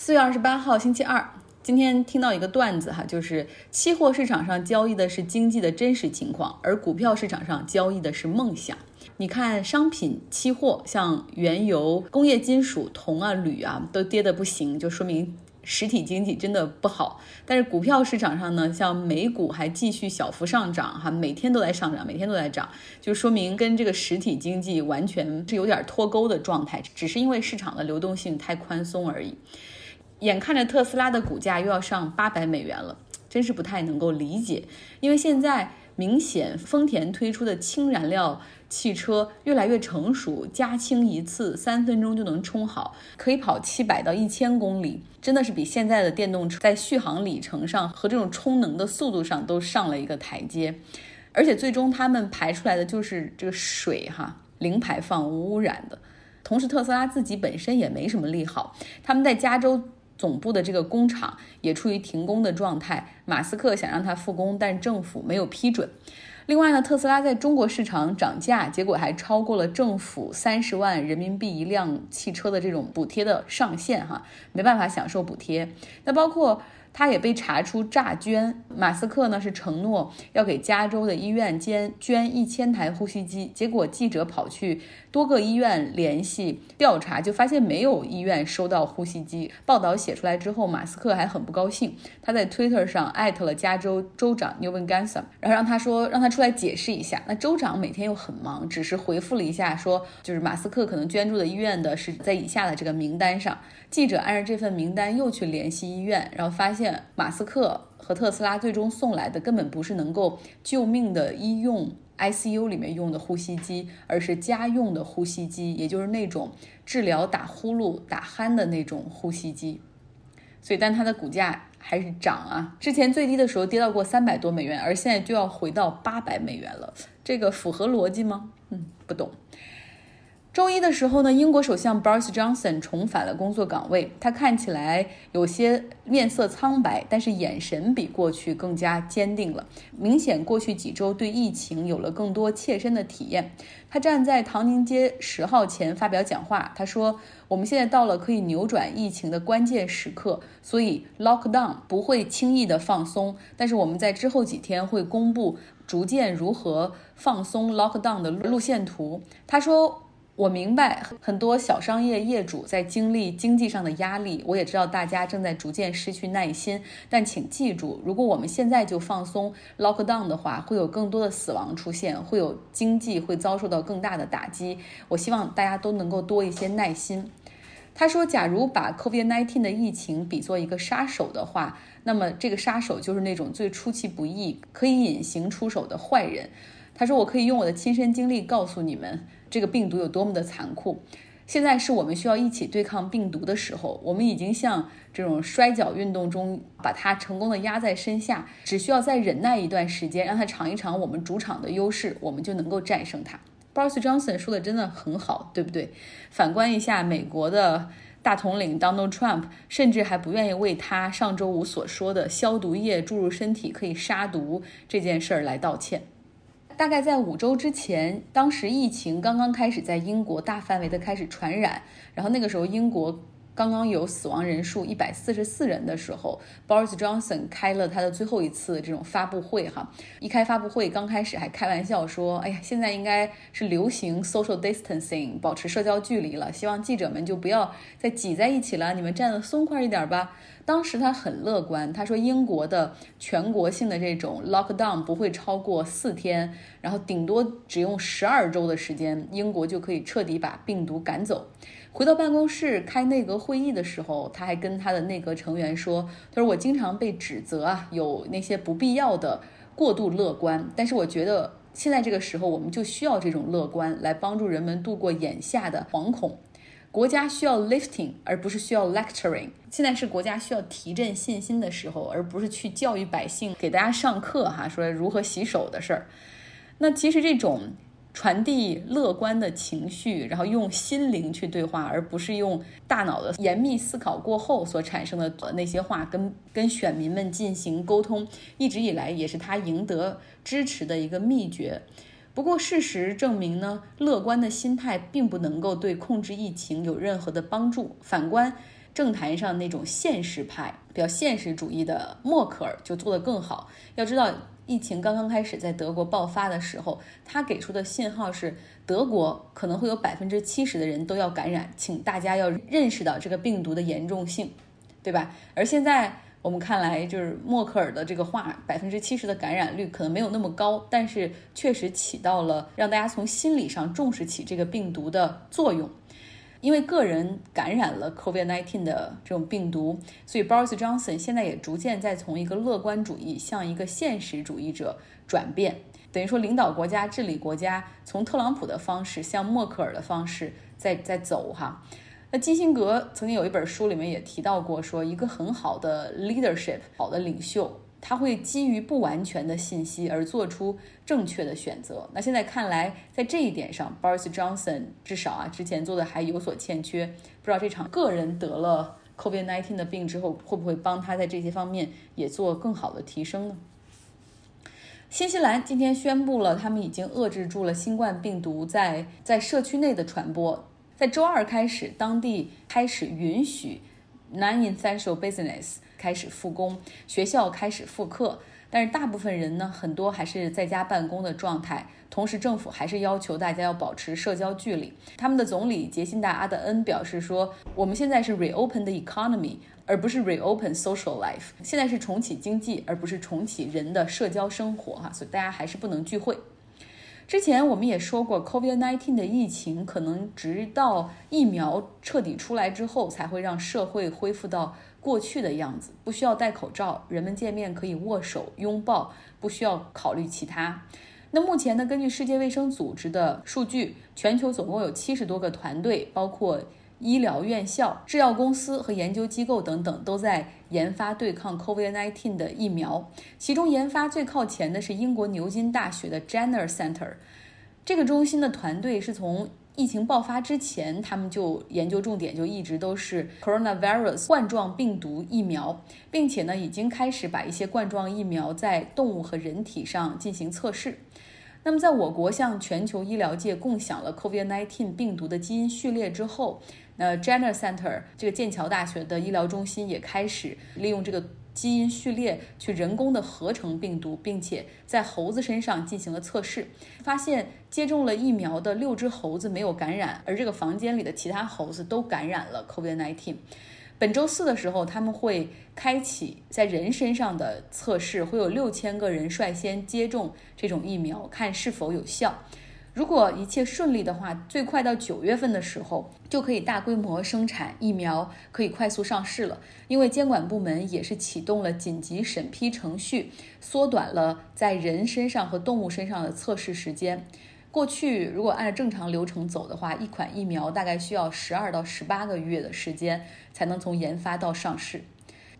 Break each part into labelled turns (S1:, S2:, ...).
S1: 四月二十八号星期二，今天听到一个段子哈，就是期货市场上交易的是经济的真实情况，而股票市场上交易的是梦想。你看，商品期货像原油、工业金属、铜啊、铝啊，都跌得不行，就说明实体经济真的不好。但是股票市场上呢，像美股还继续小幅上涨哈，每天都在上涨，每天都在涨，就说明跟这个实体经济完全是有点脱钩的状态，只是因为市场的流动性太宽松而已。眼看着特斯拉的股价又要上八百美元了，真是不太能够理解。因为现在明显丰田推出的氢燃料汽车越来越成熟，加氢一次三分钟就能充好，可以跑七百到一千公里，真的是比现在的电动车在续航里程上和这种充能的速度上都上了一个台阶。而且最终他们排出来的就是这个水哈，零排放无污染的。同时特斯拉自己本身也没什么利好，他们在加州。总部的这个工厂也处于停工的状态，马斯克想让它复工，但政府没有批准。另外呢，特斯拉在中国市场涨价，结果还超过了政府三十万人民币一辆汽车的这种补贴的上限，哈，没办法享受补贴。那包括。他也被查出诈捐，马斯克呢是承诺要给加州的医院捐捐一千台呼吸机，结果记者跑去多个医院联系调查，就发现没有医院收到呼吸机。报道写出来之后，马斯克还很不高兴，他在 Twitter 上艾特了加州州长 Newman g a n s a m 然后让他说让他出来解释一下。那州长每天又很忙，只是回复了一下说，就是马斯克可能捐助的医院的是在以下的这个名单上。记者按照这份名单又去联系医院，然后发现现马斯克和特斯拉最终送来的根本不是能够救命的医用 ICU 里面用的呼吸机，而是家用的呼吸机，也就是那种治疗打呼噜、打鼾的那种呼吸机。所以，但它的股价还是涨啊！之前最低的时候跌到过三百多美元，而现在就要回到八百美元了，这个符合逻辑吗？嗯，不懂。周一的时候呢，英国首相 Boris Johnson 重返了工作岗位。他看起来有些面色苍白，但是眼神比过去更加坚定了。明显过去几周对疫情有了更多切身的体验。他站在唐宁街十号前发表讲话，他说：“我们现在到了可以扭转疫情的关键时刻，所以 lockdown 不会轻易的放松。但是我们在之后几天会公布逐渐如何放松 lockdown 的路线图。”他说。我明白很多小商业业主在经历经济上的压力，我也知道大家正在逐渐失去耐心。但请记住，如果我们现在就放松 lockdown 的话，会有更多的死亡出现，会有经济会遭受到更大的打击。我希望大家都能够多一些耐心。他说，假如把 COVID-19 的疫情比作一个杀手的话，那么这个杀手就是那种最出其不意、可以隐形出手的坏人。他说，我可以用我的亲身经历告诉你们。这个病毒有多么的残酷！现在是我们需要一起对抗病毒的时候。我们已经像这种摔跤运动中把它成功的压在身下，只需要再忍耐一段时间，让他尝一尝我们主场的优势，我们就能够战胜他。Boris Johnson 说的真的很好，对不对？反观一下美国的大统领 Donald Trump，甚至还不愿意为他上周五所说的消毒液注入身体可以杀毒这件事儿来道歉。大概在五周之前，当时疫情刚刚开始在英国大范围的开始传染，然后那个时候英国刚刚有死亡人数一百四十四人的时候，Boris Johnson 开了他的最后一次这种发布会哈。一开发布会，刚开始还开玩笑说：“哎呀，现在应该是流行 social distancing，保持社交距离了，希望记者们就不要再挤在一起了，你们站得松快一点吧。”当时他很乐观，他说英国的全国性的这种 lockdown 不会超过四天，然后顶多只用十二周的时间，英国就可以彻底把病毒赶走。回到办公室开内阁会议的时候，他还跟他的内阁成员说：“他说我经常被指责啊，有那些不必要的过度乐观，但是我觉得现在这个时候我们就需要这种乐观来帮助人们度过眼下的惶恐。”国家需要 lifting，而不是需要 lecturing。现在是国家需要提振信心的时候，而不是去教育百姓、给大家上课哈，说如何洗手的事儿。那其实这种传递乐观的情绪，然后用心灵去对话，而不是用大脑的严密思考过后所产生的那些话，跟跟选民们进行沟通，一直以来也是他赢得支持的一个秘诀。不过，事实证明呢，乐观的心态并不能够对控制疫情有任何的帮助。反观政坛上那种现实派、比较现实主义的默克尔就做得更好。要知道，疫情刚刚开始在德国爆发的时候，他给出的信号是德国可能会有百分之七十的人都要感染，请大家要认识到这个病毒的严重性，对吧？而现在。我们看来，就是默克尔的这个话，百分之七十的感染率可能没有那么高，但是确实起到了让大家从心理上重视起这个病毒的作用。因为个人感染了 COVID-19 的这种病毒，所以 Boris Johnson 现在也逐渐在从一个乐观主义向一个现实主义者转变，等于说领导国家、治理国家，从特朗普的方式向默克尔的方式在在走哈。那基辛格曾经有一本书里面也提到过，说一个很好的 leadership，好的领袖，他会基于不完全的信息而做出正确的选择。那现在看来，在这一点上，Boris Johnson 至少啊之前做的还有所欠缺。不知道这场个人得了 COVID-19 的病之后，会不会帮他在这些方面也做更好的提升呢？新西兰今天宣布了，他们已经遏制住了新冠病毒在在社区内的传播。在周二开始，当地开始允许 non-essential business 开始复工，学校开始复课，但是大部分人呢，很多还是在家办公的状态。同时，政府还是要求大家要保持社交距离。他们的总理杰辛达·阿德恩表示说：“我们现在是 reopen the economy，而不是 reopen social life。现在是重启经济，而不是重启人的社交生活。哈，所以大家还是不能聚会。”之前我们也说过，COVID-19 的疫情可能直到疫苗彻底出来之后，才会让社会恢复到过去的样子，不需要戴口罩，人们见面可以握手拥抱，不需要考虑其他。那目前呢？根据世界卫生组织的数据，全球总共有七十多个团队，包括。医疗院校、制药公司和研究机构等等都在研发对抗 COVID-19 的疫苗。其中研发最靠前的是英国牛津大学的 Jenner Center。这个中心的团队是从疫情爆发之前，他们就研究重点就一直都是 coronavirus 冠状病毒疫苗，并且呢已经开始把一些冠状疫苗在动物和人体上进行测试。那么在我国向全球医疗界共享了 COVID-19 病毒的基因序列之后，那 Jenner Center 这个剑桥大学的医疗中心也开始利用这个基因序列去人工的合成病毒，并且在猴子身上进行了测试，发现接种了疫苗的六只猴子没有感染，而这个房间里的其他猴子都感染了 COVID-19。本周四的时候，他们会开启在人身上的测试，会有六千个人率先接种这种疫苗，看是否有效。如果一切顺利的话，最快到九月份的时候就可以大规模生产疫苗，可以快速上市了。因为监管部门也是启动了紧急审批程序，缩短了在人身上和动物身上的测试时间。过去如果按照正常流程走的话，一款疫苗大概需要十二到十八个月的时间才能从研发到上市。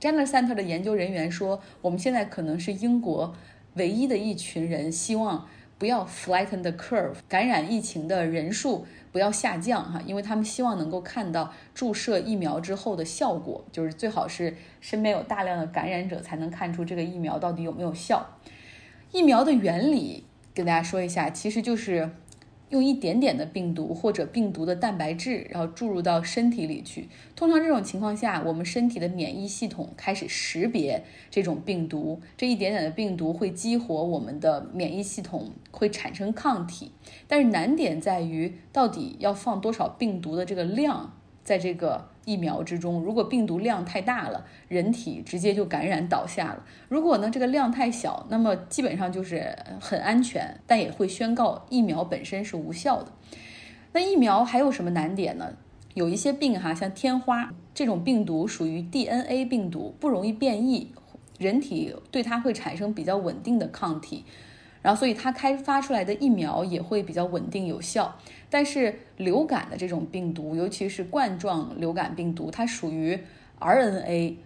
S1: Jenner Center 的研究人员说，我们现在可能是英国唯一的一群人希望。不要 flatten the curve，感染疫情的人数不要下降哈，因为他们希望能够看到注射疫苗之后的效果，就是最好是身边有大量的感染者才能看出这个疫苗到底有没有效。疫苗的原理跟大家说一下，其实就是。用一点点的病毒或者病毒的蛋白质，然后注入到身体里去。通常这种情况下，我们身体的免疫系统开始识别这种病毒，这一点点的病毒会激活我们的免疫系统，会产生抗体。但是难点在于，到底要放多少病毒的这个量。在这个疫苗之中，如果病毒量太大了，人体直接就感染倒下了；如果呢这个量太小，那么基本上就是很安全，但也会宣告疫苗本身是无效的。那疫苗还有什么难点呢？有一些病哈，像天花这种病毒属于 DNA 病毒，不容易变异，人体对它会产生比较稳定的抗体。然后，所以它开发出来的疫苗也会比较稳定有效。但是流感的这种病毒，尤其是冠状流感病毒，它属于 RNA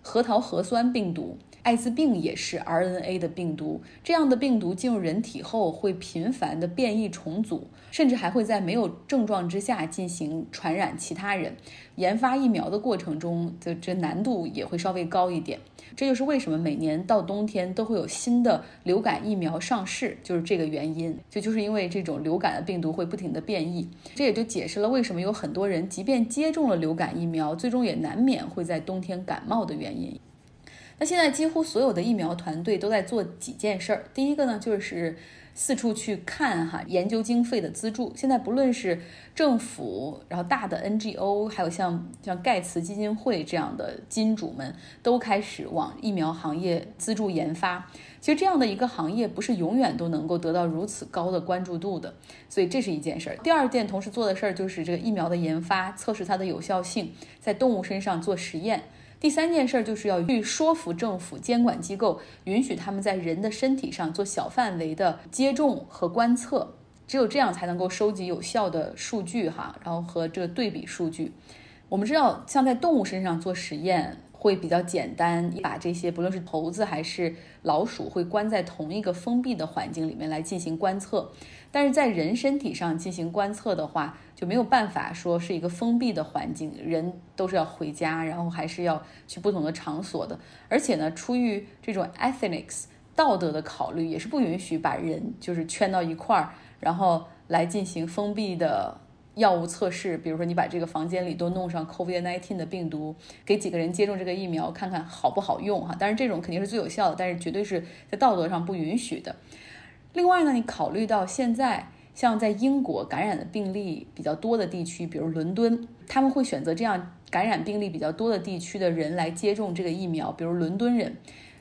S1: 核桃核酸病毒。艾滋病也是 RNA 的病毒，这样的病毒进入人体后会频繁的变异重组，甚至还会在没有症状之下进行传染其他人。研发疫苗的过程中的这难度也会稍微高一点。这就是为什么每年到冬天都会有新的流感疫苗上市，就是这个原因。就就是因为这种流感的病毒会不停的变异，这也就解释了为什么有很多人即便接种了流感疫苗，最终也难免会在冬天感冒的原因。那现在几乎所有的疫苗团队都在做几件事儿。第一个呢，就是四处去看哈研究经费的资助。现在不论是政府，然后大的 NGO，还有像像盖茨基金会这样的金主们，都开始往疫苗行业资助研发。其实这样的一个行业不是永远都能够得到如此高的关注度的，所以这是一件事儿。第二件同时做的事儿就是这个疫苗的研发，测试它的有效性，在动物身上做实验。第三件事就是要去说服政府监管机构，允许他们在人的身体上做小范围的接种和观测，只有这样才能够收集有效的数据哈，然后和这个对比数据。我们知道，像在动物身上做实验。会比较简单，你把这些不论是猴子还是老鼠，会关在同一个封闭的环境里面来进行观测。但是在人身体上进行观测的话，就没有办法说是一个封闭的环境，人都是要回家，然后还是要去不同的场所的。而且呢，出于这种 ethics 道德的考虑，也是不允许把人就是圈到一块儿，然后来进行封闭的。药物测试，比如说你把这个房间里都弄上 COVID-19 的病毒，给几个人接种这个疫苗，看看好不好用哈。当然这种肯定是最有效的，但是绝对是在道德上不允许的。另外呢，你考虑到现在像在英国感染的病例比较多的地区，比如伦敦，他们会选择这样感染病例比较多的地区的人来接种这个疫苗，比如伦敦人。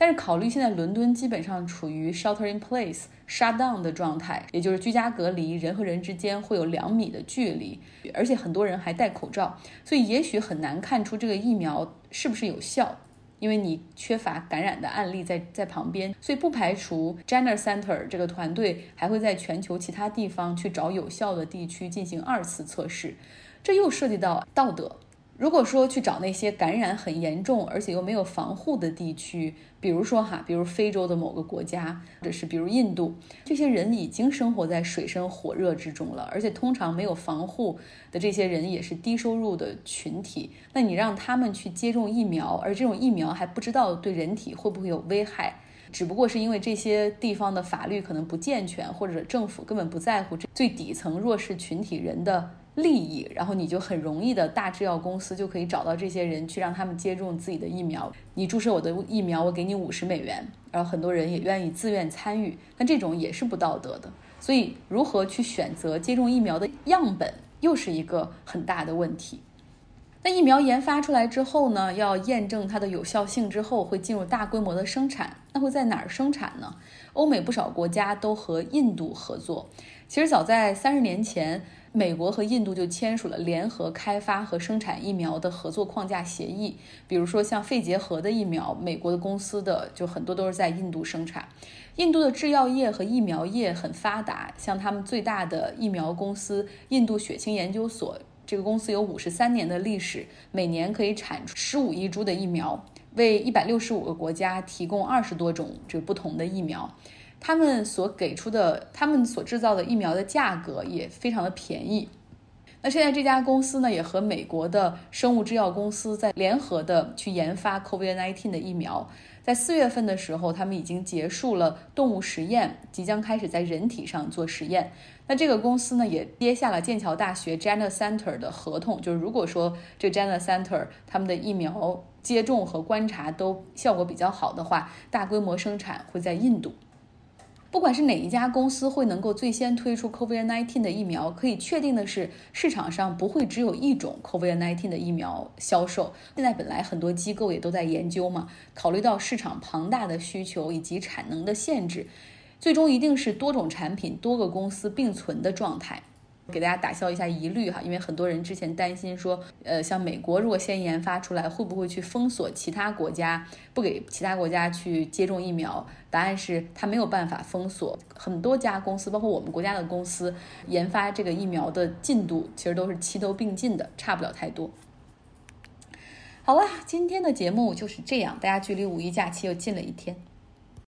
S1: 但是考虑现在伦敦基本上处于 shelter in place shut down 的状态，也就是居家隔离，人和人之间会有两米的距离，而且很多人还戴口罩，所以也许很难看出这个疫苗是不是有效，因为你缺乏感染的案例在在旁边，所以不排除 Jenner Center 这个团队还会在全球其他地方去找有效的地区进行二次测试，这又涉及到道德。如果说去找那些感染很严重而且又没有防护的地区，比如说哈，比如非洲的某个国家，或者是比如印度，这些人已经生活在水深火热之中了，而且通常没有防护的这些人也是低收入的群体。那你让他们去接种疫苗，而这种疫苗还不知道对人体会不会有危害，只不过是因为这些地方的法律可能不健全，或者政府根本不在乎这最底层弱势群体人的。利益，然后你就很容易的大制药公司就可以找到这些人去让他们接种自己的疫苗。你注射我的疫苗，我给你五十美元，然后很多人也愿意自愿参与。那这种也是不道德的。所以，如何去选择接种疫苗的样本，又是一个很大的问题。那疫苗研发出来之后呢，要验证它的有效性之后，会进入大规模的生产。那会在哪儿生产呢？欧美不少国家都和印度合作。其实早在三十年前。美国和印度就签署了联合开发和生产疫苗的合作框架协议。比如说，像肺结核的疫苗，美国的公司的就很多都是在印度生产。印度的制药业和疫苗业很发达，像他们最大的疫苗公司印度血清研究所，这个公司有五十三年的历史，每年可以产出十五亿株的疫苗，为一百六十五个国家提供二十多种这不同的疫苗。他们所给出的，他们所制造的疫苗的价格也非常的便宜。那现在这家公司呢，也和美国的生物制药公司在联合的去研发 COVID-19 的疫苗。在四月份的时候，他们已经结束了动物实验，即将开始在人体上做实验。那这个公司呢，也接下了剑桥大学 Jenner Center 的合同，就是如果说这 Jenner Center 他们的疫苗接种和观察都效果比较好的话，大规模生产会在印度。不管是哪一家公司会能够最先推出 COVID-19 的疫苗，可以确定的是，市场上不会只有一种 COVID-19 的疫苗销售。现在本来很多机构也都在研究嘛，考虑到市场庞大的需求以及产能的限制，最终一定是多种产品、多个公司并存的状态。给大家打消一下疑虑哈，因为很多人之前担心说，呃，像美国如果先研发出来，会不会去封锁其他国家，不给其他国家去接种疫苗？答案是，它没有办法封锁。很多家公司，包括我们国家的公司，研发这个疫苗的进度其实都是齐头并进的，差不了太多。好了，今天的节目就是这样，大家距离五一假期又近了一天。